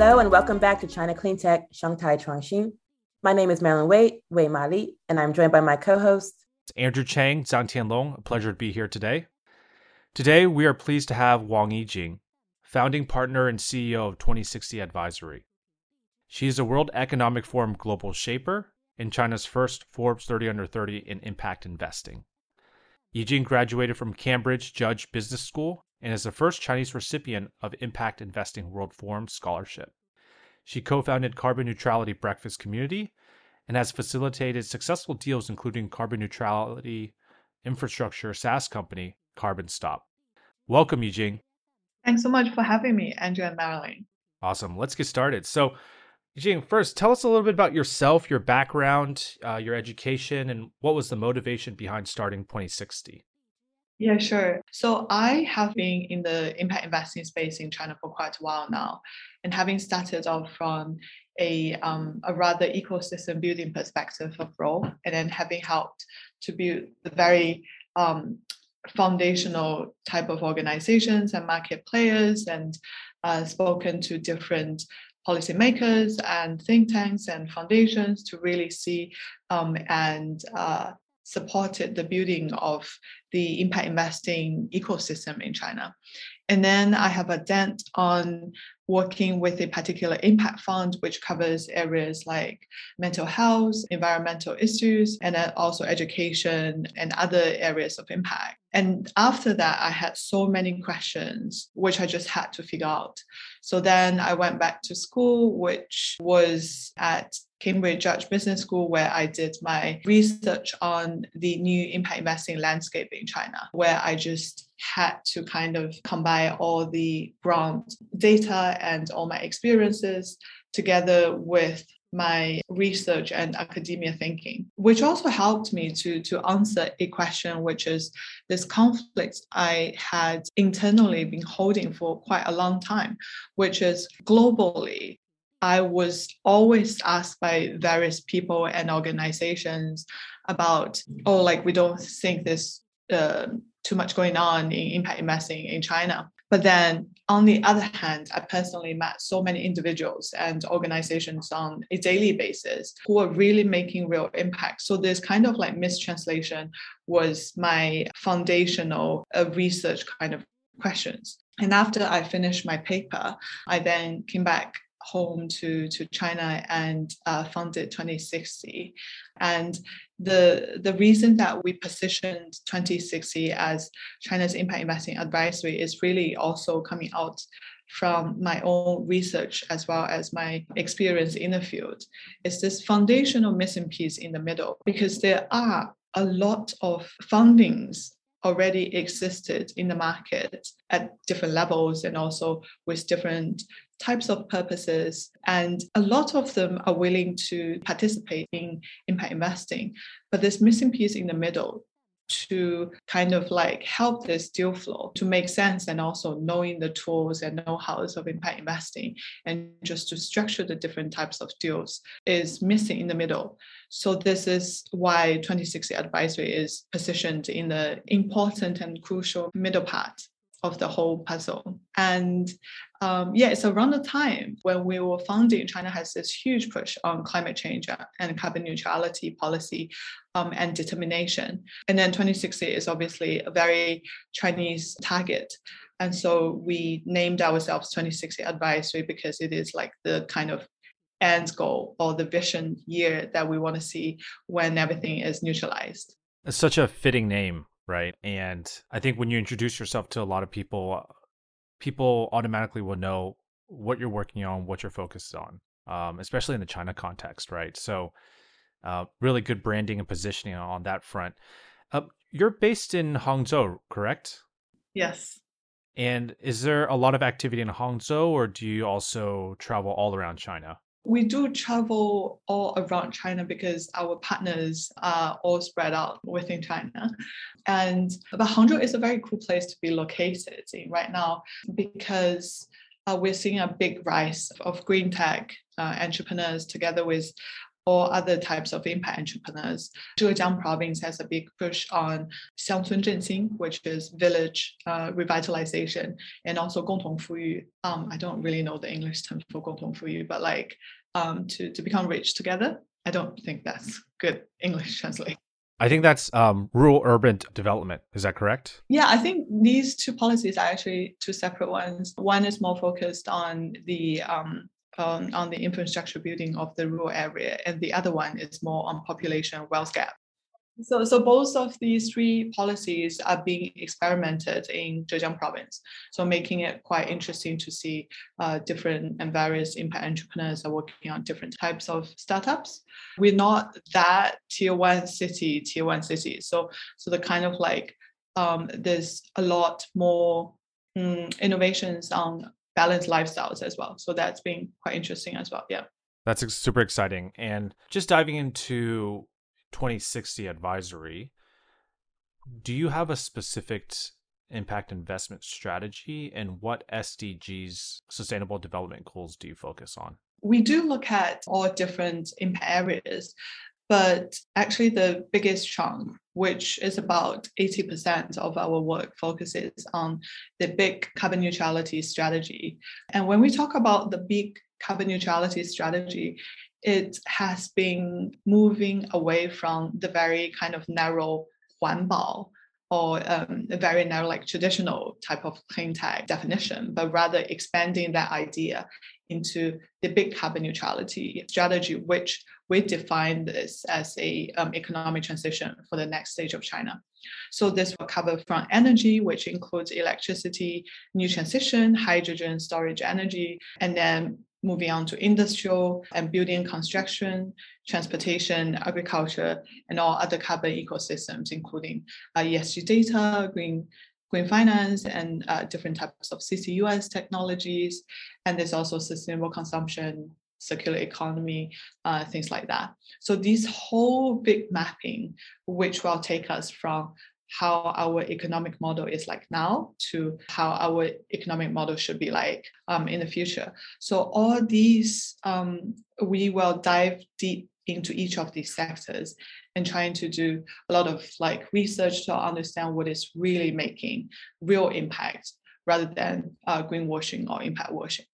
Hello and welcome back to China Clean Tech Shanghai Chuangxin. My name is Marilyn Wei, Wei Ma Li, and I'm joined by my co-host Andrew Chang, Zhang Tianlong. A pleasure to be here today. Today we are pleased to have Wang Yijing, founding partner and CEO of 2060 Advisory. She is a World Economic Forum Global Shaper and China's first Forbes 30 Under 30 in impact investing. Yijing graduated from Cambridge Judge Business School and is the first Chinese recipient of Impact Investing World Forum Scholarship. She co founded Carbon Neutrality Breakfast Community and has facilitated successful deals, including carbon neutrality infrastructure SaaS company Carbon Stop. Welcome, Yijing. Thanks so much for having me, Andrew and Marilyn. Awesome. Let's get started. So, Yijing, first, tell us a little bit about yourself, your background, uh, your education, and what was the motivation behind starting 2060? Yeah, sure. So I have been in the impact investing space in China for quite a while now, and having started off from a um, a rather ecosystem building perspective of role, and then having helped to build the very um, foundational type of organizations and market players, and uh, spoken to different policymakers and think tanks and foundations to really see um, and uh, supported the building of the impact investing ecosystem in China. And then I have a dent on working with a particular impact fund, which covers areas like mental health, environmental issues, and also education and other areas of impact. And after that, I had so many questions, which I just had to figure out. So then I went back to school, which was at Cambridge Judge Business School, where I did my research on the new impact investing landscape in China, where I just had to kind of combine all the ground data and all my experiences together with my research and academia thinking, which also helped me to, to answer a question, which is this conflict I had internally been holding for quite a long time, which is globally, I was always asked by various people and organizations about, oh, like we don't think there's uh, too much going on in impact investing in China. But then on the other hand, I personally met so many individuals and organizations on a daily basis who are really making real impact. So this kind of like mistranslation was my foundational uh, research kind of questions. And after I finished my paper, I then came back home to, to China and uh, founded 2060. And the, the reason that we positioned 2060 as China's impact investing advisory is really also coming out from my own research as well as my experience in the field is this foundational missing piece in the middle because there are a lot of fundings already existed in the market at different levels and also with different types of purposes. And a lot of them are willing to participate in impact investing. But this missing piece in the middle to kind of like help this deal flow to make sense and also knowing the tools and know-hows of impact investing and just to structure the different types of deals is missing in the middle. So this is why 2060 advisory is positioned in the important and crucial middle part of the whole puzzle. And um, yeah, it's around the time when we were founding, China has this huge push on climate change and carbon neutrality policy um, and determination. And then 2060 is obviously a very Chinese target. And so we named ourselves 2060 Advisory because it is like the kind of end goal or the vision year that we want to see when everything is neutralized. It's such a fitting name right? And I think when you introduce yourself to a lot of people, people automatically will know what you're working on, what you're focused on, um, especially in the China context, right? So, uh, really good branding and positioning on that front. Uh, you're based in Hangzhou, correct? Yes. And is there a lot of activity in Hangzhou, or do you also travel all around China? We do travel all around China because our partners are all spread out within China. And but Hangzhou is a very cool place to be located in right now because uh, we're seeing a big rise of green tech uh, entrepreneurs together with or other types of impact entrepreneurs. Zhejiang province has a big push on Xiangcun Zhenxing, which is village uh, revitalization, and also Gongtong Fuyu. Um, I don't really know the English term for Gongtong Fuyu, but like um, to, to become rich together. I don't think that's good English translation. I think that's um, rural urban development. Is that correct? Yeah, I think these two policies are actually two separate ones. One is more focused on the um, on, on the infrastructure building of the rural area, and the other one is more on population wealth gap. So, so both of these three policies are being experimented in Zhejiang province. So making it quite interesting to see uh, different and various impact entrepreneurs are working on different types of startups. We're not that tier one city, tier one city. So, so the kind of like um, there's a lot more um, innovations on balanced lifestyles as well. So that's been quite interesting as well. Yeah. That's super exciting. And just diving into 2060 advisory, do you have a specific impact investment strategy and what SDGs sustainable development goals do you focus on? We do look at all different impact areas, but actually the biggest chunk, which is about 80% of our work, focuses on the big carbon neutrality strategy. And when we talk about the big carbon neutrality strategy, it has been moving away from the very kind of narrow 环保 or um, a very narrow, like traditional type of clean tech definition, but rather expanding that idea into the big carbon neutrality strategy, which we define this as a um, economic transition for the next stage of China. So this will cover from energy, which includes electricity, new transition, hydrogen storage energy, and then moving on to industrial and building construction, transportation, agriculture, and all other carbon ecosystems, including uh, ESG data, green green finance, and uh, different types of CCUS technologies. And there's also sustainable consumption, circular economy, uh, things like that. So this whole big mapping, which will take us from how our economic model is like now to how our economic model should be like um, in the future. So all these, um, we will dive deep into each of these sectors and trying to do a lot of like research to understand what is really making real impact rather than uh, greenwashing or impact washing.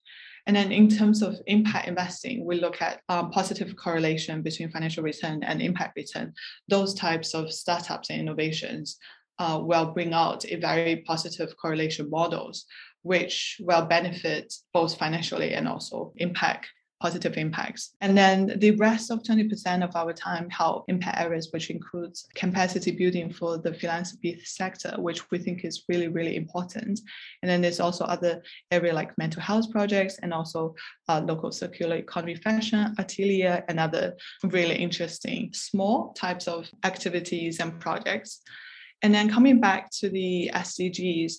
And then in terms of impact investing, we look at um, positive correlation between financial return and impact return. Those types of startups and innovations uh, will bring out a very positive correlation models, which will benefit both financially and also impact positive impacts. And then the rest of 20% of our time help impact areas, which includes capacity building for the philanthropy sector, which we think is really, really important. And then there's also other area like mental health projects and also uh, local circular economy fashion, atelier, and other really interesting small types of activities and projects. And then coming back to the SDGs,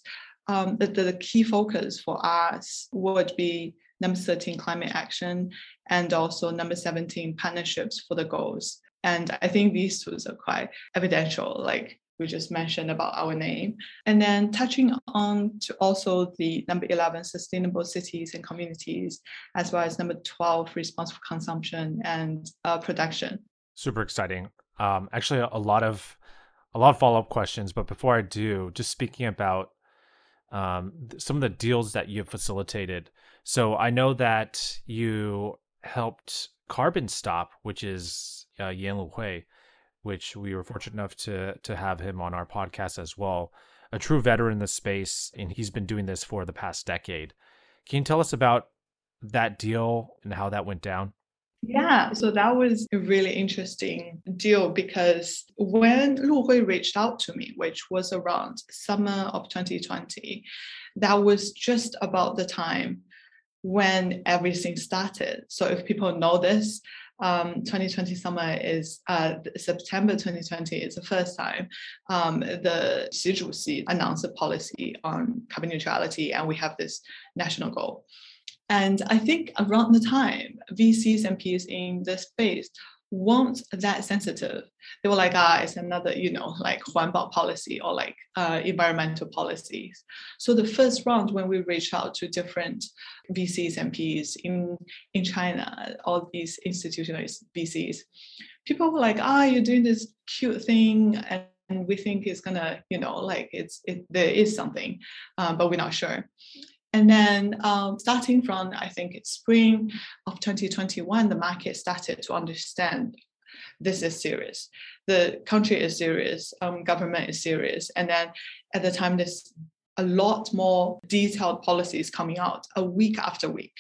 um, the, the key focus for us would be number 13 climate action and also number 17 partnerships for the goals. And i think these two are quite evidential like we just mentioned about our name. And then touching on to also the number 11 sustainable cities and communities as well as number 12 responsible consumption and uh, production. Super exciting. Um, actually a lot of a lot of follow-up questions but before i do just speaking about um, some of the deals that you've facilitated so I know that you helped Carbon Stop, which is uh, Yan Luhui, which we were fortunate enough to to have him on our podcast as well. A true veteran in the space, and he's been doing this for the past decade. Can you tell us about that deal and how that went down? Yeah, so that was a really interesting deal because when Lu Hui reached out to me, which was around summer of 2020, that was just about the time when everything started. So if people know this, um, 2020 summer is uh, September 2020 is the first time um, the Xi announced a policy on carbon neutrality, and we have this national goal. And I think around the time VCs and PEs in the space weren't that sensitive. They were like, ah, it's another, you know, like Huanbao policy or like uh, environmental policies. So the first round when we reached out to different VCs and PEs in, in China, all these institutional VCs, people were like, ah, you're doing this cute thing and and we think it's gonna, you know, like it's it, there is something, um, but we're not sure. And then um, starting from, I think it's spring of 2021, the market started to understand this is serious. The country is serious, um, government is serious. And then at the time, this a lot more detailed policies coming out a week after week.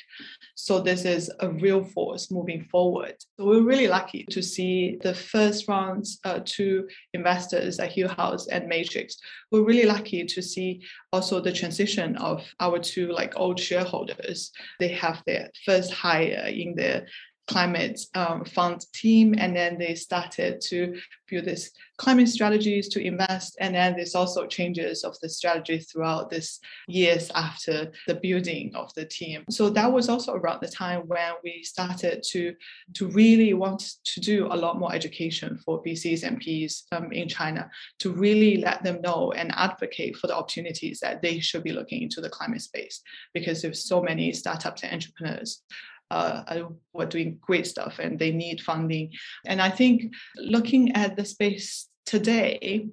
So this is a real force moving forward. So we're really lucky to see the first rounds uh, to investors at Hillhouse and Matrix. We're really lucky to see also the transition of our two like old shareholders. They have their first hire in their climate um, fund team and then they started to build this climate strategies to invest and then there's also changes of the strategy throughout this years after the building of the team. So that was also around the time when we started to to really want to do a lot more education for VCs and PEs um, in China to really let them know and advocate for the opportunities that they should be looking into the climate space because there's so many startups and entrepreneurs uh, were doing great stuff and they need funding. And I think looking at the space today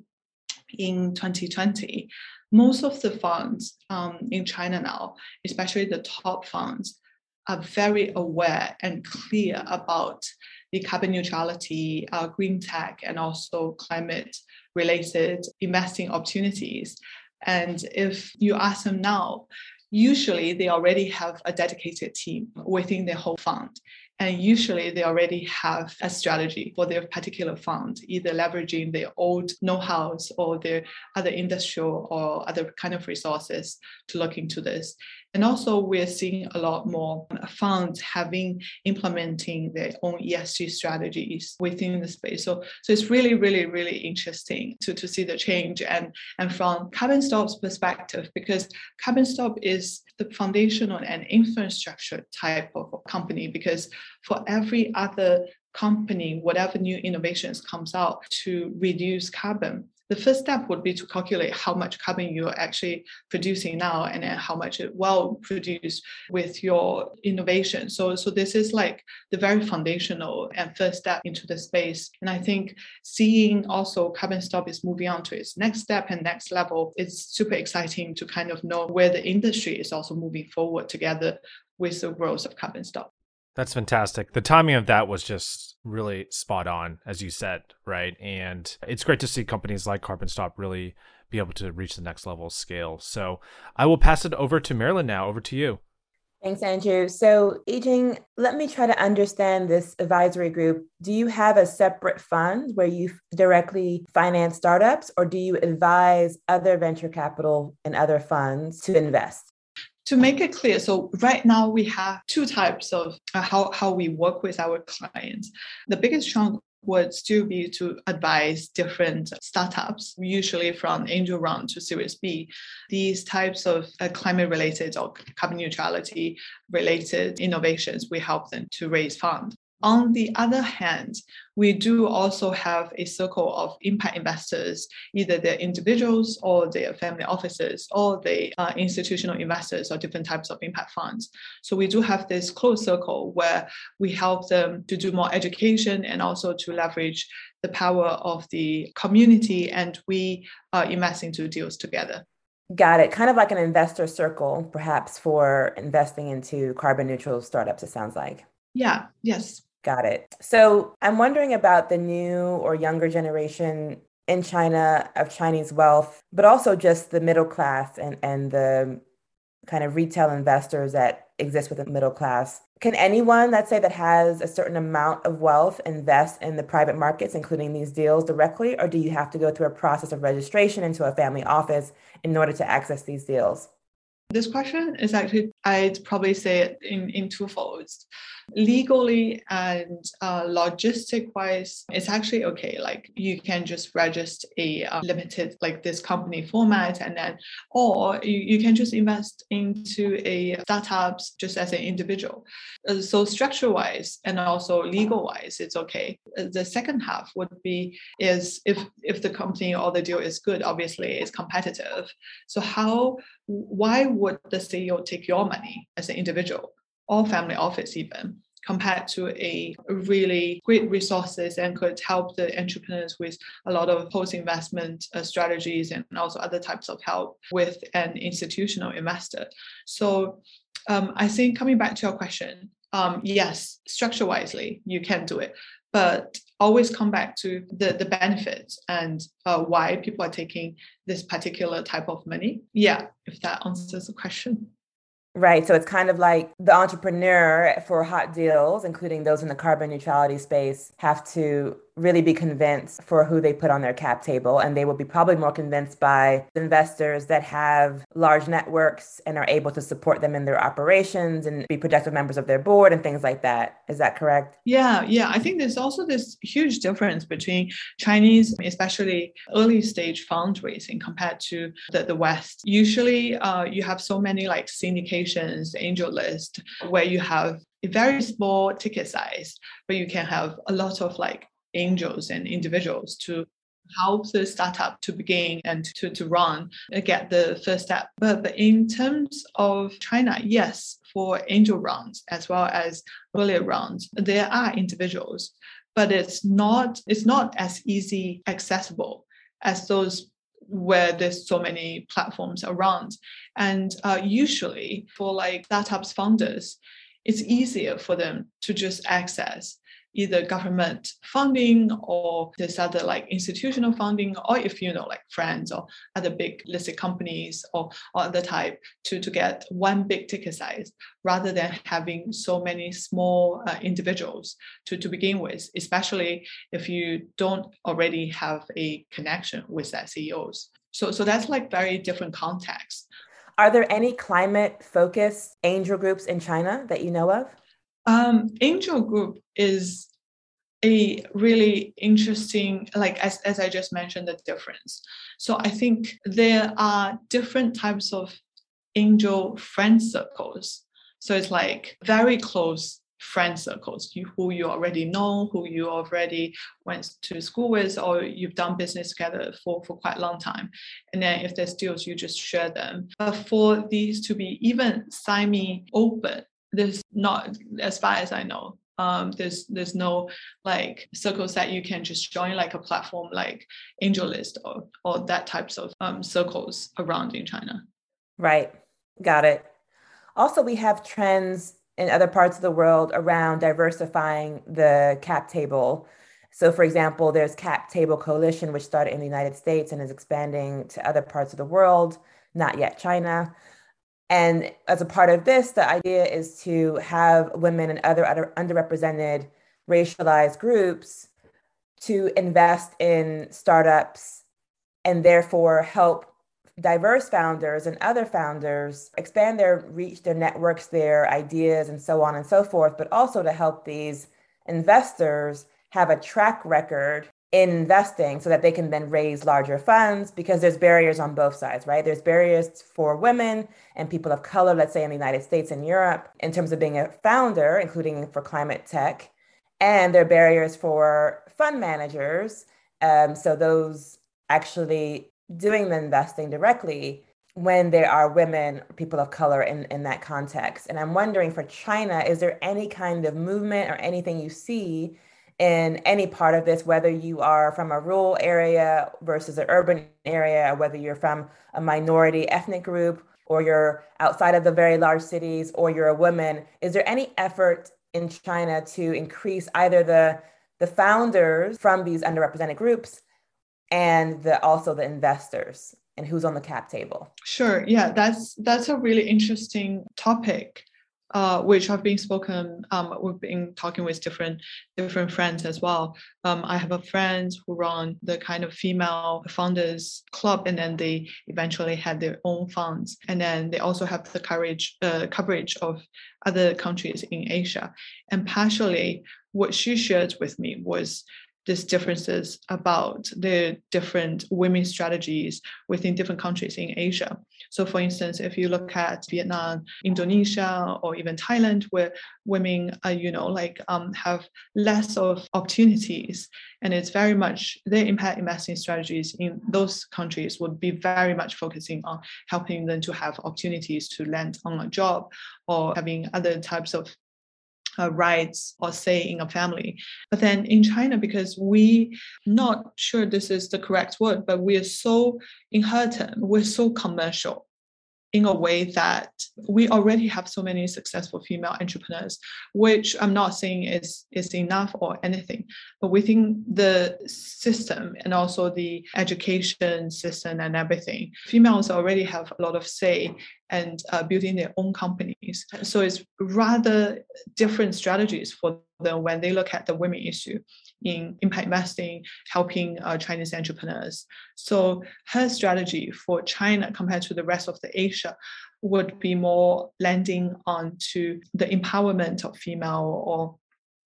in 2020, most of the funds um, in China now, especially the top funds, are very aware and clear about the carbon neutrality, uh, green tech, and also climate related investing opportunities. And if you ask them now, usually they already have a dedicated team within their whole fund. And usually they already have a strategy for their particular fund, either leveraging their old know-hows or their other industrial or other kind of resources to look into this. And also we're seeing a lot more funds having implementing their own ESG strategies within the space. So, so it's really, really, really interesting to, to see the change and, and from Carbon Stop's perspective, because Carbon Stop is the foundational and infrastructure type of company, because for every other company, whatever new innovations comes out to reduce carbon, the first step would be to calculate how much carbon you're actually producing now and then how much it will produce with your innovation. So, so this is like the very foundational and first step into the space. And I think seeing also Carbon Stop is moving on to its next step and next level, it's super exciting to kind of know where the industry is also moving forward together with the growth of Carbon Stop. That's fantastic. The timing of that was just really spot on, as you said, right? And it's great to see companies like Carbon Stop really be able to reach the next level scale. So I will pass it over to Marilyn now. Over to you. Thanks, Andrew. So, Yijing, let me try to understand this advisory group. Do you have a separate fund where you directly finance startups, or do you advise other venture capital and other funds to invest? To make it clear, so right now we have two types of uh, how, how we work with our clients. The biggest chunk would still be to advise different startups, usually from angel round to Series B. These types of uh, climate related or carbon neutrality related innovations, we help them to raise funds. On the other hand, we do also have a circle of impact investors, either they're individuals or they're family offices or they are institutional investors or different types of impact funds. So we do have this closed circle where we help them to do more education and also to leverage the power of the community and we are investing into deals together. Got it. Kind of like an investor circle, perhaps, for investing into carbon neutral startups, it sounds like. Yeah, yes. Got it. So I'm wondering about the new or younger generation in China of Chinese wealth, but also just the middle class and, and the kind of retail investors that exist within the middle class. Can anyone, let's say, that has a certain amount of wealth invest in the private markets, including these deals directly, or do you have to go through a process of registration into a family office in order to access these deals? This question is actually, I'd probably say it in, in two folds legally and uh, logistic wise it's actually okay. Like you can just register a uh, limited like this company format and then or you, you can just invest into a startups just as an individual. Uh, so structure wise and also legal wise it's okay. Uh, the second half would be is if if the company or the deal is good obviously it's competitive. So how why would the ceo take your money as an individual or family office even compared to a really great resources and could help the entrepreneurs with a lot of post-investment uh, strategies and also other types of help with an institutional investor. So um, I think coming back to your question, um, yes, structure wisely, you can do it, but always come back to the, the benefits and uh, why people are taking this particular type of money. Yeah, if that answers the question. Right. So it's kind of like the entrepreneur for hot deals, including those in the carbon neutrality space, have to really be convinced for who they put on their cap table. And they will be probably more convinced by investors that have large networks and are able to support them in their operations and be productive members of their board and things like that. Is that correct? Yeah, yeah. I think there's also this huge difference between Chinese, especially early stage fundraising compared to the, the West. Usually uh, you have so many like syndications, AngelList, where you have a very small ticket size, but you can have a lot of like angels and individuals to help the startup to begin and to, to run uh, get the first step. But, but in terms of china yes for angel rounds as well as earlier rounds there are individuals but it's not it's not as easy accessible as those where there's so many platforms around. And uh, usually for like startups founders it's easier for them to just access either government funding or this other like institutional funding, or if you know like friends or other big listed companies or, or other type to, to get one big ticket size rather than having so many small uh, individuals to, to begin with, especially if you don't already have a connection with that CEOs. So, so that's like very different context. Are there any climate focused angel groups in China that you know of? Um, Angel Group is a really interesting, like as, as I just mentioned, the difference. So I think there are different types of angel friend circles. So it's like very close friend circles, you, who you already know, who you already went to school with, or you've done business together for, for quite a long time. And then if there's deals, you just share them. But for these to be even semi open, there's not, as far as I know, um, there's there's no like circles that you can just join like a platform like AngelList or or that types of um, circles around in China. Right, got it. Also, we have trends in other parts of the world around diversifying the cap table. So, for example, there's Cap Table Coalition, which started in the United States and is expanding to other parts of the world, not yet China. And as a part of this, the idea is to have women and other underrepresented racialized groups to invest in startups and therefore help diverse founders and other founders expand their reach, their networks, their ideas, and so on and so forth, but also to help these investors have a track record in investing so that they can then raise larger funds because there's barriers on both sides, right? There's barriers for women and people of color, let's say in the United States and Europe, in terms of being a founder, including for climate tech. And there are barriers for fund managers. Um, so those actually doing the investing directly when there are women, people of color in, in that context. And I'm wondering for China, is there any kind of movement or anything you see in any part of this, whether you are from a rural area versus an urban area, or whether you're from a minority ethnic group, or you're outside of the very large cities, or you're a woman, is there any effort in China to increase either the the founders from these underrepresented groups and the also the investors and who's on the cap table? Sure. Yeah, that's that's a really interesting topic uh, which I've been spoken, um, we've been talking with different different friends as well. Um, I have a friend who run the kind of female founders club, and then they eventually had their own funds, and then they also have the courage uh, coverage of other countries in Asia. And partially, what she shared with me was these differences about the different women's strategies within different countries in Asia. So, for instance, if you look at Vietnam, Indonesia, or even Thailand, where women, are, you know, like um, have less of opportunities, and it's very much their impact investing strategies in those countries would be very much focusing on helping them to have opportunities to land on a job or having other types of uh, rights or say in a family. But then in China, because we not sure this is the correct word, but we are so in inherent, we're so commercial in a way that we already have so many successful female entrepreneurs, which I'm not saying is, is enough or anything, but within the system and also the education system and everything, females already have a lot of say and uh, building their own companies. So it's rather different strategies for them when they look at the women issue in impact investing, helping uh, Chinese entrepreneurs. So her strategy for China compared to the rest of the Asia would be more landing onto the empowerment of female or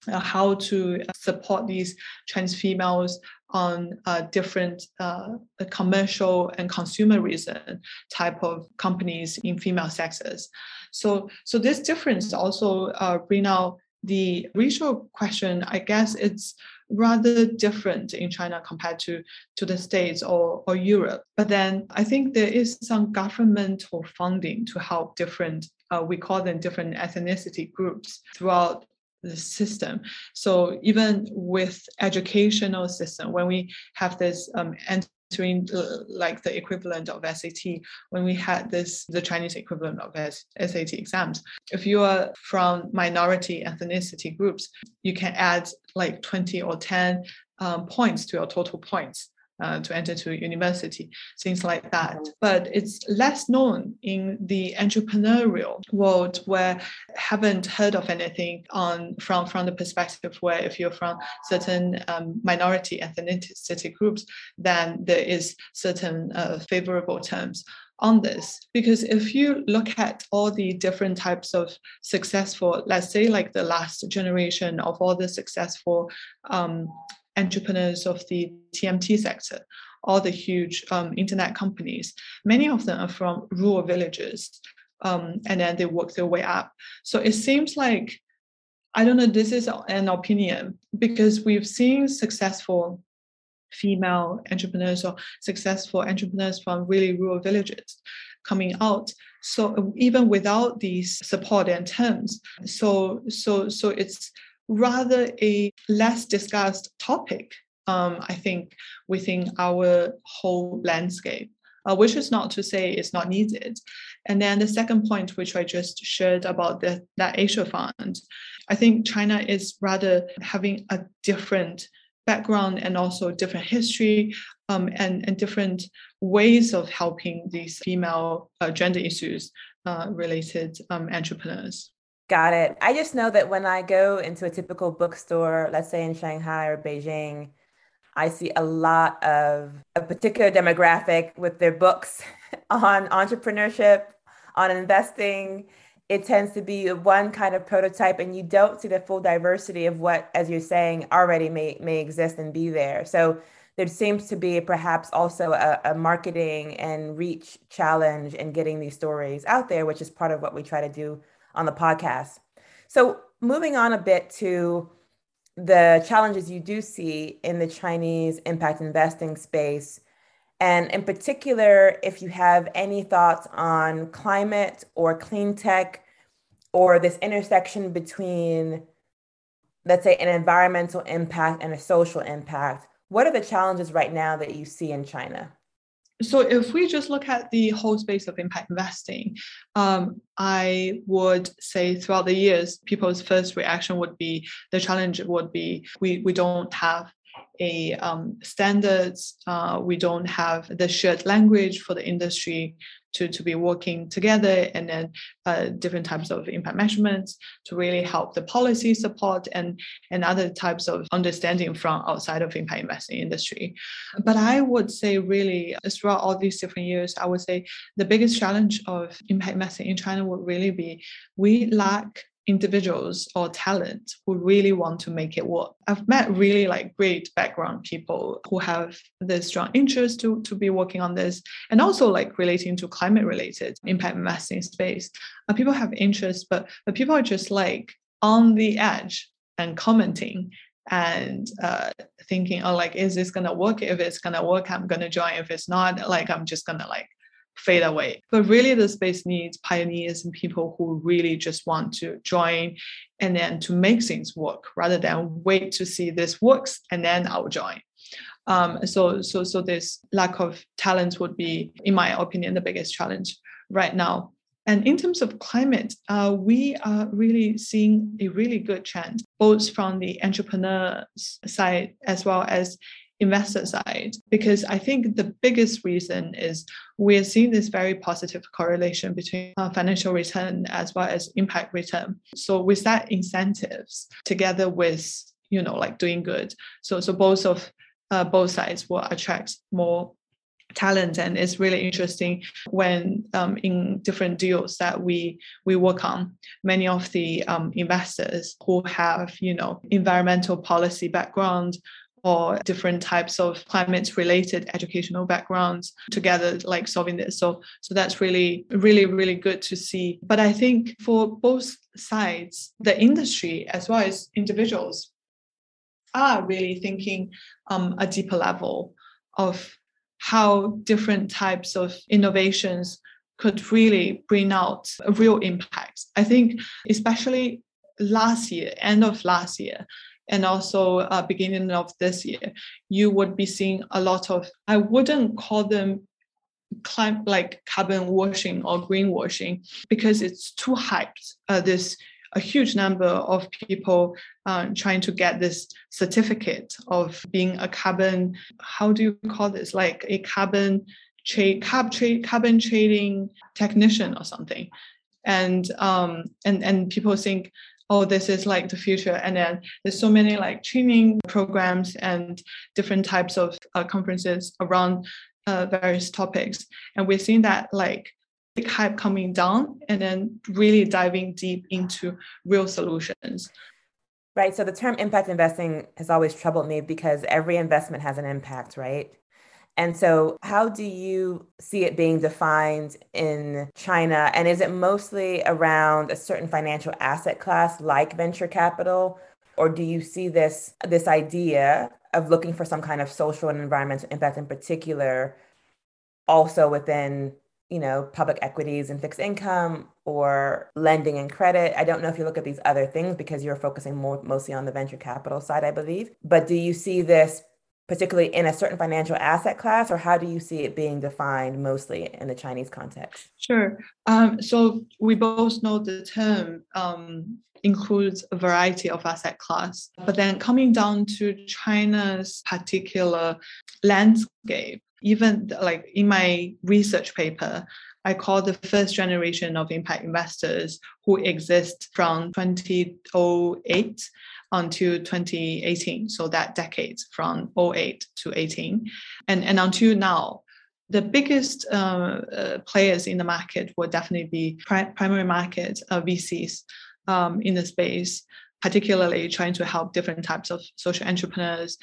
uh, how to support these Chinese females on uh, different uh, commercial and consumer reason type of companies in female sexes. So, so this difference also uh, bring out the regional question. I guess it's rather different in China compared to, to the States or, or Europe. But then I think there is some governmental funding to help different, uh, we call them different ethnicity groups throughout the system. So even with educational system, when we have this um, between like the equivalent of SAT when we had this the Chinese equivalent of SAT exams. If you are from minority ethnicity groups, you can add like 20 or 10 um, points to your total points uh, to enter to university, things like that. Mm-hmm. But it's less known in the entrepreneurial world where haven't heard of anything on from from the perspective where if you're from certain um, minority ethnicity groups, then there is certain uh, favorable terms on this because if you look at all the different types of successful let's say like the last generation of all the successful um, entrepreneurs of the TMT sector, all the huge um, internet companies. Many of them are from rural villages, um, and then they work their way up. So it seems like I don't know. This is an opinion because we've seen successful female entrepreneurs or successful entrepreneurs from really rural villages coming out so even without these support and terms so so so it's rather a less discussed topic, um, I think, within our whole landscape. Uh, which is not to say it's not needed. And then the second point, which I just shared about the, that Asia Fund, I think China is rather having a different background and also different history um, and, and different ways of helping these female uh, gender issues uh, related um, entrepreneurs. Got it. I just know that when I go into a typical bookstore, let's say in Shanghai or Beijing, I see a lot of a particular demographic with their books on entrepreneurship, on investing. It tends to be one kind of prototype, and you don't see the full diversity of what, as you're saying, already may, may exist and be there. So there seems to be perhaps also a, a marketing and reach challenge in getting these stories out there, which is part of what we try to do on the podcast. So, moving on a bit to the challenges you do see in the Chinese impact investing space, and in particular, if you have any thoughts on climate or clean tech or this intersection between, let's say, an environmental impact and a social impact, what are the challenges right now that you see in China? So if we just look at the whole space of impact investing, um, I would say throughout the years, people's first reaction would be the challenge would be we we don't have a um, standards, uh, we don't have the shared language for the industry to, to be working together and then uh, different types of impact measurements to really help the policy support and, and other types of understanding from outside of impact investing industry. But I would say really throughout all these different years, I would say the biggest challenge of impact investing in China would really be we lack individuals or talent who really want to make it work. I've met really like great background people who have the strong interest to, to be working on this and also like relating to climate related impact investing space. Uh, people have interest, but, but people are just like on the edge and commenting and uh, thinking, oh, like, is this gonna work? If it's gonna work, I'm gonna join. If it's not, like, I'm just gonna like fade away. But really, the space needs pioneers and people who really just want to join and then to make things work rather than wait to see this works and then I'll join. Um, so, so, so this lack of talent would be, in my opinion, the biggest challenge right now. And in terms of climate, uh, we are really seeing a really good trend, both from the entrepreneur side as well as investor side because I think the biggest reason is we're seeing this very positive correlation between uh, financial return as well as impact return. So with that incentives together with you know like doing good, so so both of uh, both sides will attract more talent and it's really interesting when um, in different deals that we we work on many of the um, investors who have you know environmental policy background or different types of climate related educational backgrounds together like solving this so so that's really really really good to see. But i think for both sides the industry as well as individuals are really thinking um, a deeper level of how different types of innovations could really bring out a real impact. I think especially last year end of last year and also uh, beginning of this year, you would be seeing a lot of, I wouldn't call them climate like carbon washing or greenwashing because it's too hyped. Uh, a huge number of people uh, trying to get this certificate of being a carbon, how do you call this? Like a carbon trade, carb trade, carbon trading technician or something. And um, and and people think oh, this is like the future. And then there's so many like training programs and different types of uh, conferences around uh, various topics. And we're seeing that like big hype coming down and then really diving deep into real solutions. Right. So the term impact investing has always troubled me because every investment has an impact, right? And so, how do you see it being defined in China? And is it mostly around a certain financial asset class like venture capital? Or do you see this, this idea of looking for some kind of social and environmental impact in particular also within you know public equities and fixed income or lending and credit i don't know if you look at these other things because you're focusing more mostly on the venture capital side i believe but do you see this particularly in a certain financial asset class, or how do you see it being defined mostly in the Chinese context? Sure. Um, so we both know the term um, includes a variety of asset class, but then coming down to China's particular landscape, even like in my research paper, I call the first generation of impact investors who exist from 2008 until 2018, so that decade from 08 to 18. And, and until now, the biggest uh, uh, players in the market will definitely be pri- primary market uh, VCs um, in the space, particularly trying to help different types of social entrepreneurs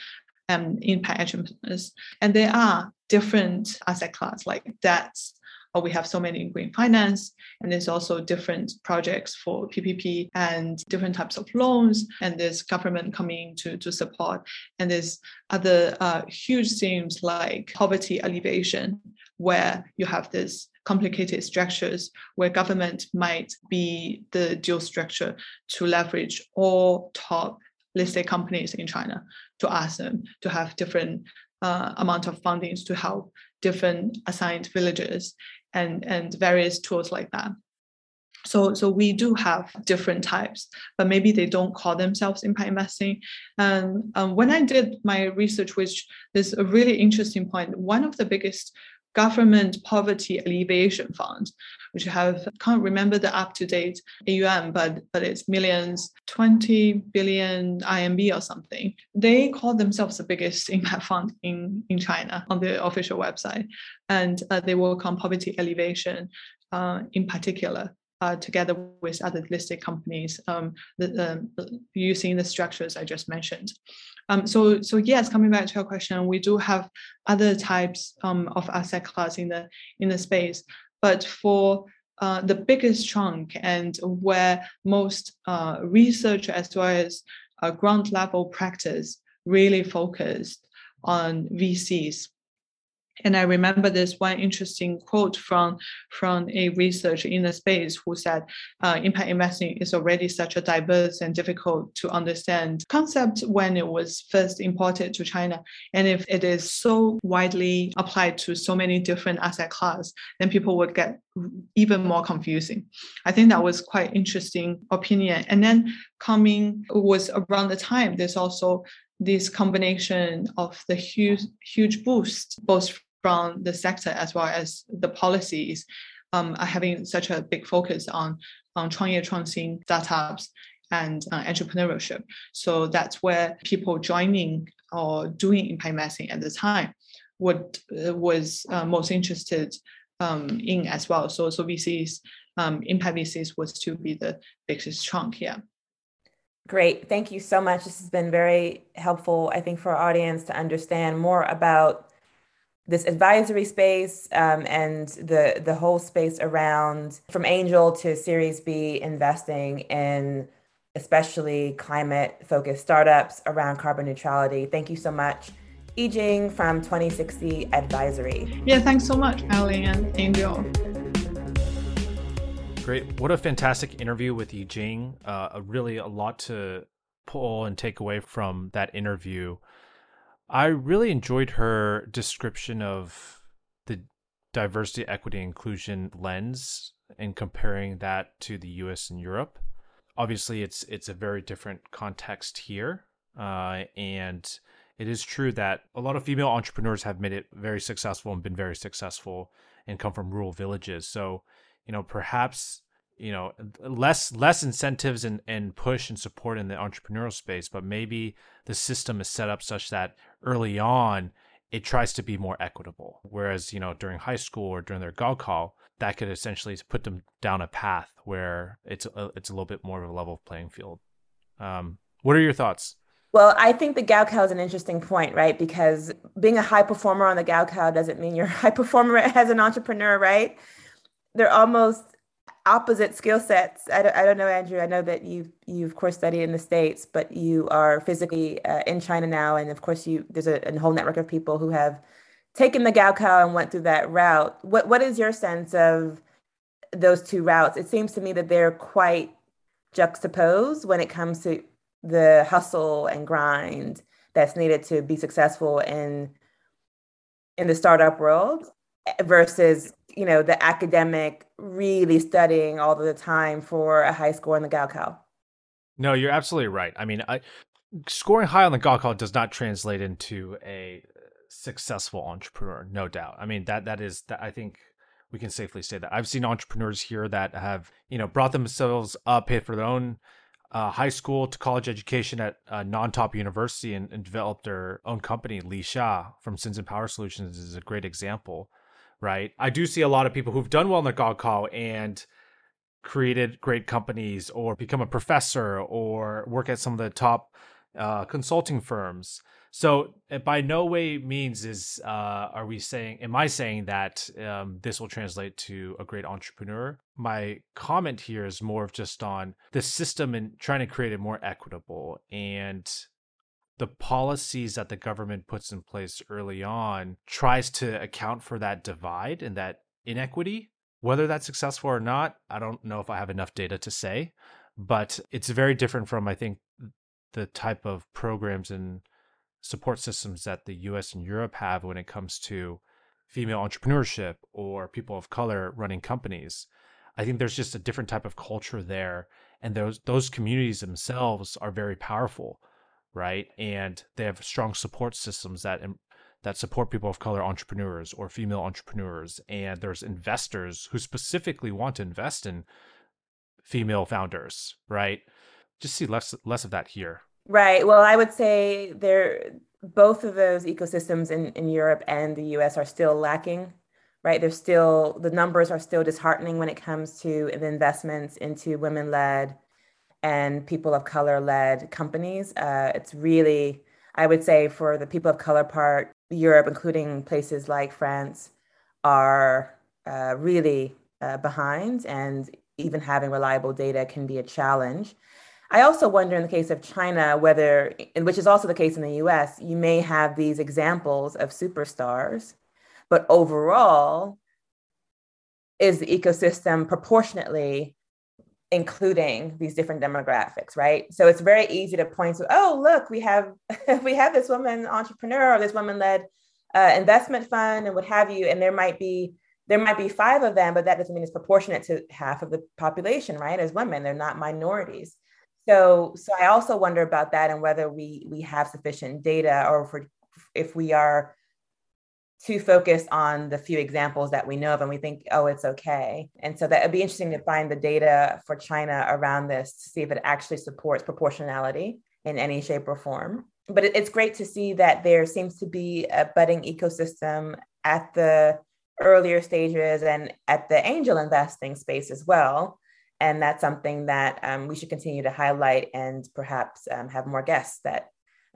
and impact entrepreneurs. And there are different asset class like debts, or we have so many in green finance and there's also different projects for ppp and different types of loans and there's government coming to, to support. And there's other uh, huge themes like poverty alleviation where you have this complicated structures where government might be the dual structure to leverage all top listed companies in China to ask them to have different uh, amount of fundings to help different assigned villages and, and various tools like that. So, so we do have different types, but maybe they don't call themselves impact investing. And um, when I did my research, which is a really interesting point, one of the biggest government poverty alleviation fund, which have can't remember the up to date AUM, but but it's millions, 20 billion RMB or something. They call themselves the biggest impact fund in in China on the official website, and uh, they work on poverty alleviation uh, in particular. Uh, together with other listed companies um, the, using the structures I just mentioned. Um, so, so yes, coming back to your question, we do have other types um, of asset class in the in the space, but for uh, the biggest chunk and where most uh, research as well as uh, ground level practice really focused on VCs and I remember this one interesting quote from, from a researcher in the space who said, uh, impact investing is already such a diverse and difficult to understand concept when it was first imported to China. And if it is so widely applied to so many different asset class, then people would get even more confusing. I think that was quite interesting opinion. And then coming was around the time there's also this combination of the huge huge boost both from the sector as well as the policies um, are having such a big focus on on 创业创新 startups and uh, entrepreneurship. So that's where people joining or doing impact investing at the time what uh, was uh, most interested um, in as well. So so VCs um, impact VCs was to be the biggest chunk. Yeah. Great. Thank you so much. This has been very helpful, I think, for our audience to understand more about this advisory space um, and the the whole space around from angel to Series B investing in especially climate focused startups around carbon neutrality. Thank you so much. Yijing from 2060 Advisory. Yeah, thanks so much, Ali and Angel. Great. What a fantastic interview with Yijing. Uh, really a lot to pull and take away from that interview. I really enjoyed her description of the diversity, equity, inclusion lens and comparing that to the U.S. and Europe. Obviously, it's it's a very different context here, uh, and it is true that a lot of female entrepreneurs have made it very successful and been very successful and come from rural villages. So, you know, perhaps you know less less incentives and, and push and support in the entrepreneurial space but maybe the system is set up such that early on it tries to be more equitable whereas you know during high school or during their gaokao that could essentially put them down a path where it's a, it's a little bit more of a level playing field um, what are your thoughts well, I think the Gaokao is an interesting point, right? Because being a high performer on the Gaokao doesn't mean you're a high performer as an entrepreneur, right? They're almost opposite skill sets. I don't, I don't know, Andrew. I know that you you of course study in the states, but you are physically uh, in China now, and of course you there's a, a, whole network of people who have taken the Gaokao and went through that route. What what is your sense of those two routes? It seems to me that they're quite juxtaposed when it comes to the hustle and grind that's needed to be successful in in the startup world versus you know the academic really studying all the time for a high score in the Gaokao. No, you're absolutely right. I mean, I, scoring high on the Gaokao does not translate into a successful entrepreneur, no doubt. I mean that that is that I think we can safely say that. I've seen entrepreneurs here that have you know brought themselves up, paid for their own uh, high school to college education at a non-top university, and, and developed their own company. Li Xia from Shenzhen Power Solutions is a great example right? I do see a lot of people who've done well in the Gaokao and created great companies or become a professor or work at some of the top uh, consulting firms. So by no way means is uh, are we saying am I saying that um, this will translate to a great entrepreneur? My comment here is more of just on the system and trying to create it more equitable and the policies that the government puts in place early on tries to account for that divide and that inequity. Whether that's successful or not, I don't know if I have enough data to say, but it's very different from, I think, the type of programs and support systems that the US and Europe have when it comes to female entrepreneurship or people of color running companies. I think there's just a different type of culture there and those those communities themselves are very powerful right? And they have strong support systems that that support people of color entrepreneurs or female entrepreneurs, and there's investors who specifically want to invest in female founders, right? Just see less less of that here. Right. Well, I would say there both of those ecosystems in, in Europe and the US are still lacking. Right. There's still the numbers are still disheartening when it comes to investments into women led and people of color led companies. Uh, it's really, I would say, for the people of color part, Europe, including places like France, are uh, really uh, behind, and even having reliable data can be a challenge. I also wonder in the case of China whether, which is also the case in the US, you may have these examples of superstars, but overall, is the ecosystem proportionately including these different demographics right? So it's very easy to point to oh look we have we have this woman entrepreneur or this woman led uh, investment fund and what have you. And there might be there might be five of them but that doesn't mean it's proportionate to half of the population right as women. They're not minorities. So so i also wonder about that and whether we we have sufficient data or if, if we are too focused on the few examples that we know of and we think oh it's okay. And so that would be interesting to find the data for china around this to see if it actually supports proportionality in any shape or form. But it's great to see that there seems to be a budding ecosystem at the earlier stages and at the angel investing space as well. And that's something that um, we should continue to highlight and perhaps um, have more guests that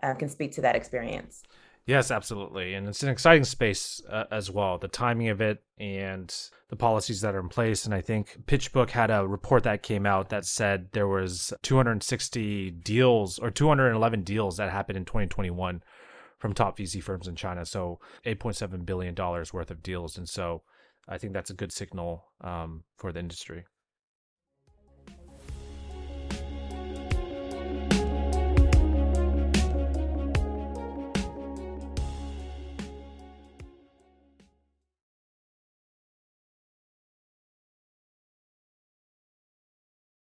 uh, can speak to that experience Yes, absolutely. And it's an exciting space uh, as well. The timing of it and the policies that are in place. And I think PitchBook had a report that came out that said there was 260 deals or 211 deals that happened in 2021 from top VC firms in China. So 8.7 billion dollars worth of deals. And so I think that's a good signal um, for the industry.